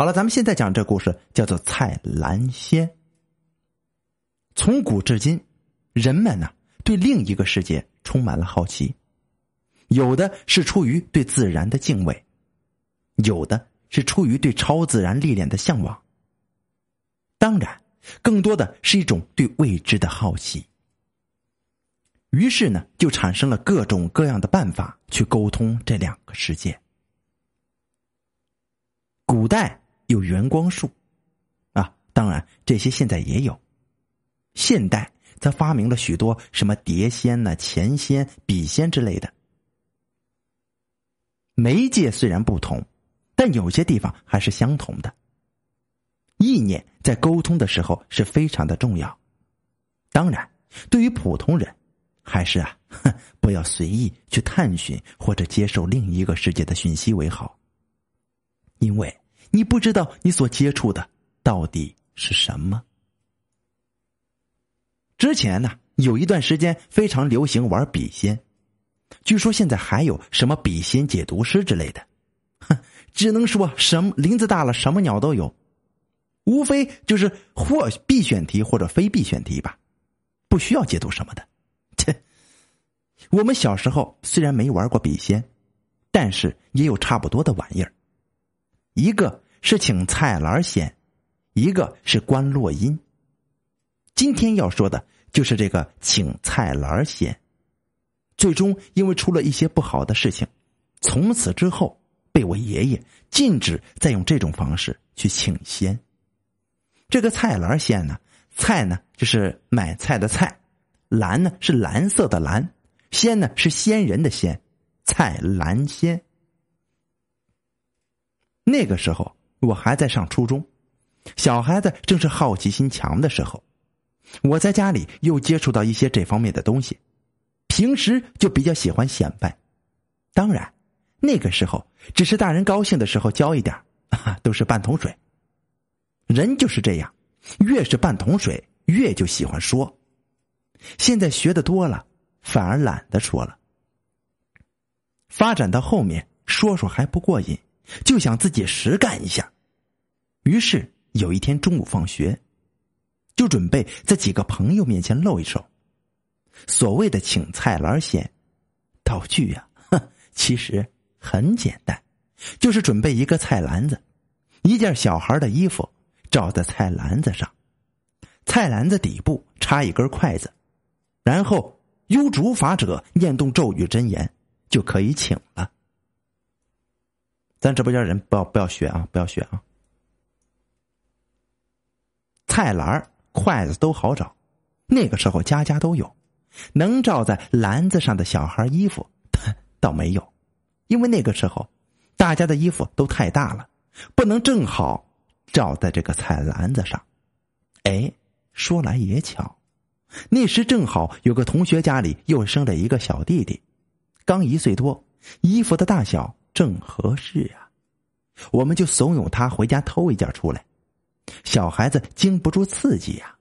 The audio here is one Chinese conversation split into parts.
好了，咱们现在讲这故事，叫做蔡澜仙。从古至今，人们呢对另一个世界充满了好奇，有的是出于对自然的敬畏，有的是出于对超自然力量的向往。当然，更多的是一种对未知的好奇。于是呢，就产生了各种各样的办法去沟通这两个世界。古代。有圆光术，啊，当然这些现在也有。现代则发明了许多什么碟仙呐、钱仙、笔仙之类的。媒介虽然不同，但有些地方还是相同的。意念在沟通的时候是非常的重要。当然，对于普通人，还是啊，不要随意去探寻或者接受另一个世界的讯息为好，因为。你不知道你所接触的到底是什么。之前呢，有一段时间非常流行玩笔仙，据说现在还有什么笔仙解读师之类的，哼，只能说什么林子大了，什么鸟都有，无非就是或必选题或者非必选题吧，不需要解读什么的。切，我们小时候虽然没玩过笔仙，但是也有差不多的玩意儿。一个是请菜篮仙，一个是观落阴。今天要说的就是这个请菜篮仙。最终因为出了一些不好的事情，从此之后被我爷爷禁止再用这种方式去请仙。这个菜篮仙呢，菜呢就是买菜的菜，蓝呢是蓝色的蓝，仙呢是仙人的仙，菜篮仙。那个时候我还在上初中，小孩子正是好奇心强的时候。我在家里又接触到一些这方面的东西，平时就比较喜欢显摆。当然，那个时候只是大人高兴的时候教一点 都是半桶水。人就是这样，越是半桶水，越就喜欢说。现在学的多了，反而懒得说了。发展到后面，说说还不过瘾。就想自己实干一下，于是有一天中午放学，就准备在几个朋友面前露一手。所谓的请菜篮仙，道具呀，其实很简单，就是准备一个菜篮子，一件小孩的衣服罩在菜篮子上，菜篮子底部插一根筷子，然后由主法者念动咒语真言，就可以请了。咱直播间人不要不要学啊！不要学啊！菜篮筷子都好找，那个时候家家都有。能罩在篮子上的小孩衣服倒没有，因为那个时候大家的衣服都太大了，不能正好罩在这个菜篮子上。哎，说来也巧，那时正好有个同学家里又生了一个小弟弟，刚一岁多，衣服的大小。正合适啊，我们就怂恿他回家偷一件出来。小孩子经不住刺激呀，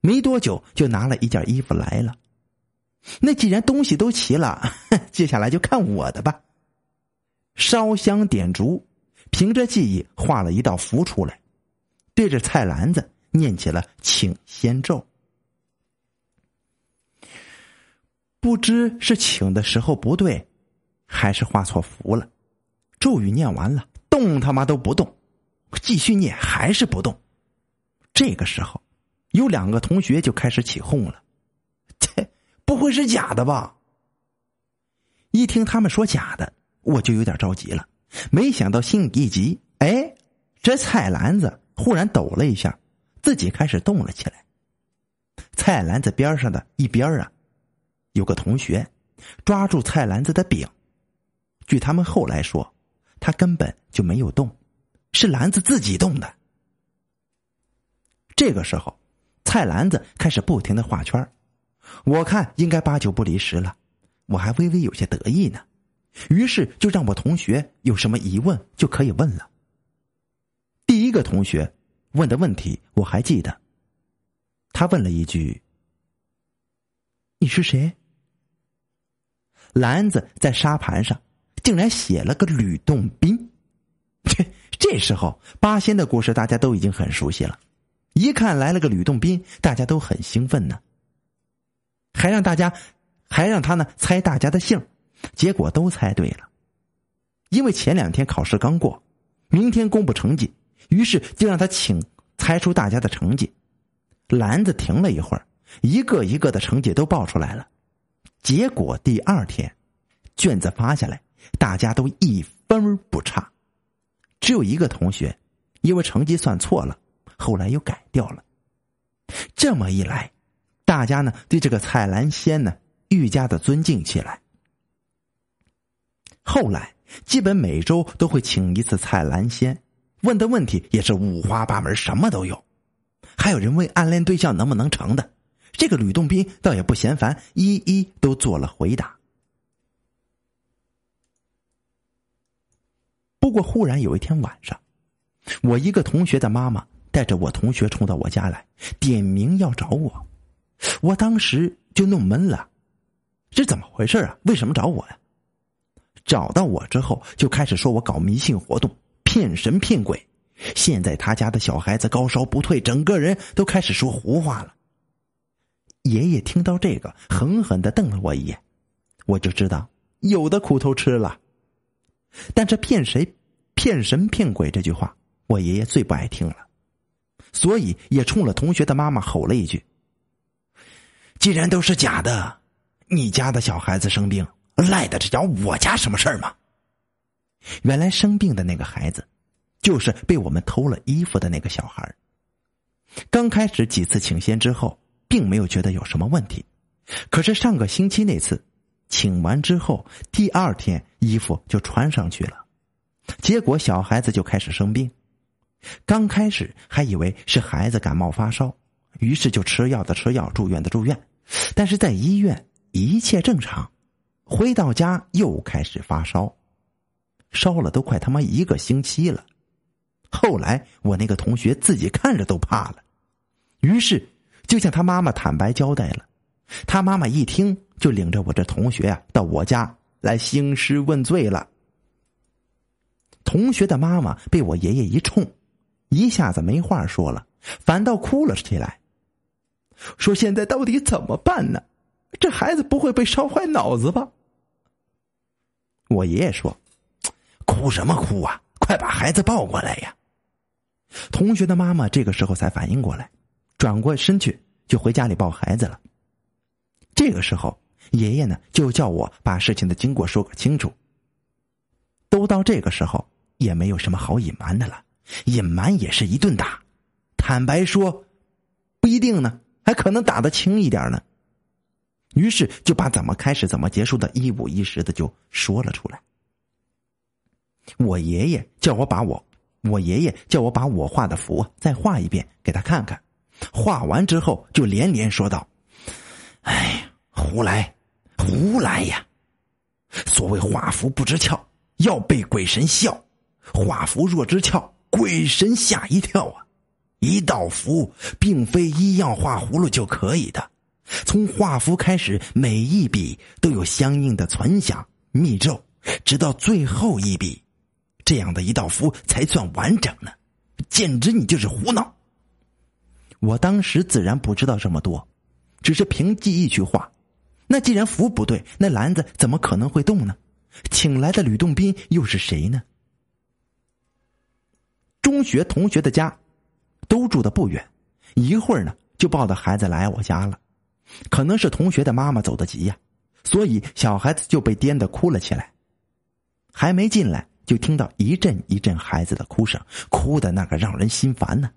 没多久就拿了一件衣服来了。那既然东西都齐了，接下来就看我的吧。烧香点烛，凭着记忆画了一道符出来，对着菜篮子念起了请仙咒。不知是请的时候不对，还是画错符了。咒语念完了，动他妈都不动，继续念还是不动。这个时候，有两个同学就开始起哄了：“切，不会是假的吧？”一听他们说假的，我就有点着急了。没想到心一急，哎，这菜篮子忽然抖了一下，自己开始动了起来。菜篮子边上的一边啊，有个同学抓住菜篮子的柄，据他们后来说。他根本就没有动，是篮子自己动的。这个时候，菜篮子开始不停的画圈我看应该八九不离十了，我还微微有些得意呢。于是就让我同学有什么疑问就可以问了。第一个同学问的问题我还记得，他问了一句：“你是谁？”篮子在沙盘上。竟然写了个吕洞宾，这这时候八仙的故事大家都已经很熟悉了，一看来了个吕洞宾，大家都很兴奋呢，还让大家，还让他呢猜大家的姓，结果都猜对了。因为前两天考试刚过，明天公布成绩，于是就让他请猜出大家的成绩。篮子停了一会儿，一个一个的成绩都报出来了。结果第二天，卷子发下来，大家都一分不差，只有一个同学因为成绩算错了，后来又改掉了。这么一来，大家呢对这个蔡兰仙呢愈加的尊敬起来。后来。基本每周都会请一次蔡兰仙，问的问题也是五花八门，什么都有。还有人问暗恋对象能不能成的，这个吕洞宾倒也不嫌烦，一一都做了回答。不过忽然有一天晚上，我一个同学的妈妈带着我同学冲到我家来，点名要找我，我当时就弄懵了，这怎么回事啊？为什么找我呀？找到我之后，就开始说我搞迷信活动，骗神骗鬼。现在他家的小孩子高烧不退，整个人都开始说胡话了。爷爷听到这个，狠狠的瞪了我一眼，我就知道有的苦头吃了。但这骗谁、骗神、骗鬼这句话，我爷爷最不爱听了，所以也冲了同学的妈妈吼了一句：“既然都是假的，你家的小孩子生病。”赖得着我家什么事儿吗？原来生病的那个孩子，就是被我们偷了衣服的那个小孩。刚开始几次请仙之后，并没有觉得有什么问题。可是上个星期那次，请完之后，第二天衣服就穿上去了，结果小孩子就开始生病。刚开始还以为是孩子感冒发烧，于是就吃药的吃药，住院的住院。但是在医院一切正常。回到家又开始发烧，烧了都快他妈一个星期了。后来我那个同学自己看着都怕了，于是就向他妈妈坦白交代了。他妈妈一听，就领着我这同学啊到我家来兴师问罪了。同学的妈妈被我爷爷一冲，一下子没话说了，反倒哭了起来，说：“现在到底怎么办呢？”这孩子不会被烧坏脑子吧？我爷爷说：“哭什么哭啊，快把孩子抱过来呀！”同学的妈妈这个时候才反应过来，转过身去就回家里抱孩子了。这个时候，爷爷呢就叫我把事情的经过说个清楚。都到这个时候，也没有什么好隐瞒的了，隐瞒也是一顿打。坦白说，不一定呢，还可能打得轻一点呢。于是就把怎么开始、怎么结束的一五一十的就说了出来。我爷爷叫我把我，我爷爷叫我把我画的符再画一遍给他看看。画完之后就连连说道：“哎，胡来，胡来呀！所谓画符不知窍，要被鬼神笑；画符若知窍，鬼神吓一跳啊！一道符并非一样画葫芦就可以的。”从画符开始，每一笔都有相应的存想密咒，直到最后一笔，这样的一道符才算完整呢。简直你就是胡闹！我当时自然不知道这么多，只是凭记忆去画。那既然符不对，那篮子怎么可能会动呢？请来的吕洞宾又是谁呢？中学同学的家都住的不远，一会儿呢就抱着孩子来我家了。可能是同学的妈妈走得急呀，所以小孩子就被颠得哭了起来。还没进来，就听到一阵一阵孩子的哭声，哭的那个让人心烦呢。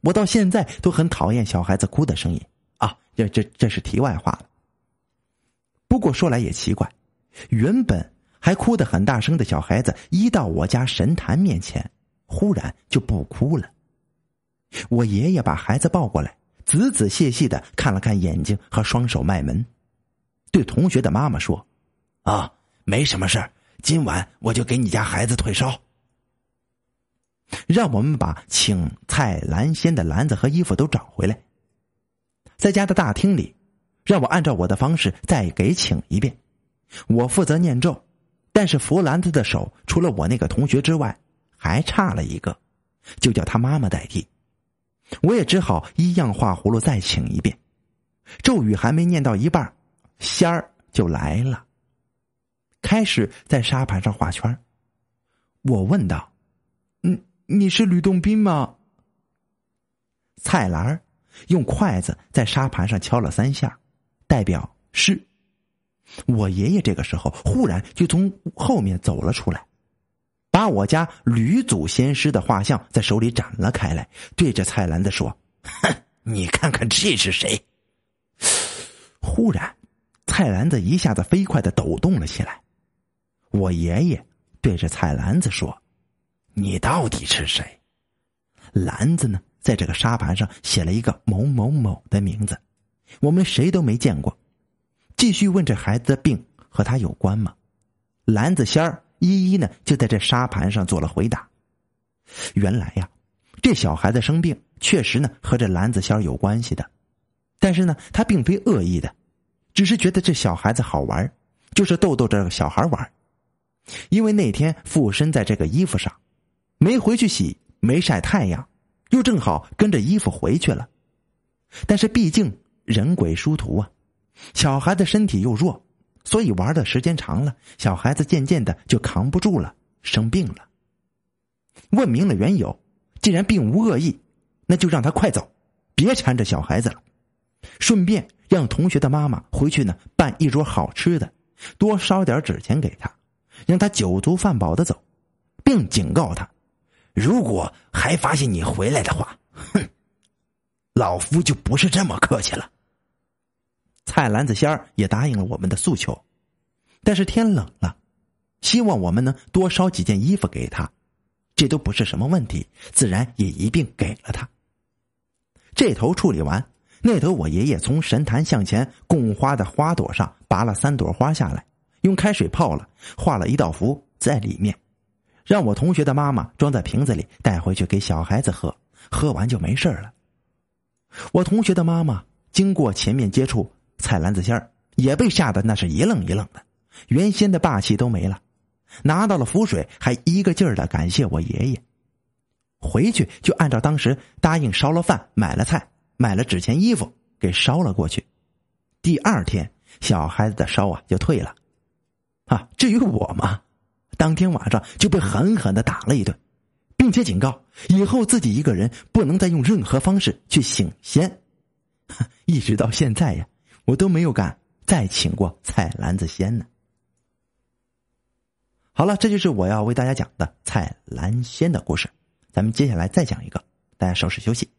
我到现在都很讨厌小孩子哭的声音啊！这这这是题外话了。不过说来也奇怪，原本还哭得很大声的小孩子，一到我家神坛面前，忽然就不哭了。我爷爷把孩子抱过来。仔仔细细的看了看眼睛和双手脉门，对同学的妈妈说：“啊，没什么事，今晚我就给你家孩子退烧。”让我们把请蔡兰仙的篮子和衣服都找回来，在家的大厅里，让我按照我的方式再给请一遍。我负责念咒，但是扶篮子的手除了我那个同学之外，还差了一个，就叫他妈妈代替。我也只好一样画葫芦再请一遍。咒语还没念到一半，仙儿就来了，开始在沙盘上画圈。我问道：“嗯，你是吕洞宾吗？”蔡澜用筷子在沙盘上敲了三下，代表是。我爷爷这个时候忽然就从后面走了出来，把我家吕祖先师的画像在手里展了开来，对着蔡澜子说：“哼，你看看这是谁？”忽然，菜篮子一下子飞快的抖动了起来。我爷爷对着菜篮子说：“你到底是谁？”篮子呢，在这个沙盘上写了一个某某某的名字，我们谁都没见过。继续问这孩子的病和他有关吗？篮子仙儿一一呢就在这沙盘上做了回答。原来呀，这小孩子生病确实呢和这篮子仙儿有关系的。但是呢，他并非恶意的，只是觉得这小孩子好玩，就是逗逗这个小孩玩。因为那天附身在这个衣服上，没回去洗，没晒太阳，又正好跟着衣服回去了。但是毕竟人鬼殊途啊，小孩子身体又弱，所以玩的时间长了，小孩子渐渐的就扛不住了，生病了。问明了缘由，既然并无恶意，那就让他快走，别缠着小孩子了。顺便让同学的妈妈回去呢，办一桌好吃的，多烧点纸钱给他，让他酒足饭饱的走，并警告他：如果还发现你回来的话，哼，老夫就不是这么客气了。菜篮子仙儿也答应了我们的诉求，但是天冷了，希望我们能多烧几件衣服给他，这都不是什么问题，自然也一并给了他。这头处理完。那头，我爷爷从神坛向前供花的花朵上拔了三朵花下来，用开水泡了，画了一道符在里面，让我同学的妈妈装在瓶子里带回去给小孩子喝，喝完就没事了。我同学的妈妈经过前面接触，菜篮子仙儿也被吓得那是一愣一愣的，原先的霸气都没了，拿到了符水，还一个劲儿的感谢我爷爷，回去就按照当时答应烧了饭，买了菜。买了纸钱衣服给烧了过去，第二天小孩子的烧啊就退了，啊，至于我嘛，当天晚上就被狠狠的打了一顿，并且警告以后自己一个人不能再用任何方式去醒仙，一直到现在呀，我都没有敢再请过菜篮子仙呢。好了，这就是我要为大家讲的菜篮仙的故事，咱们接下来再讲一个，大家稍事休息。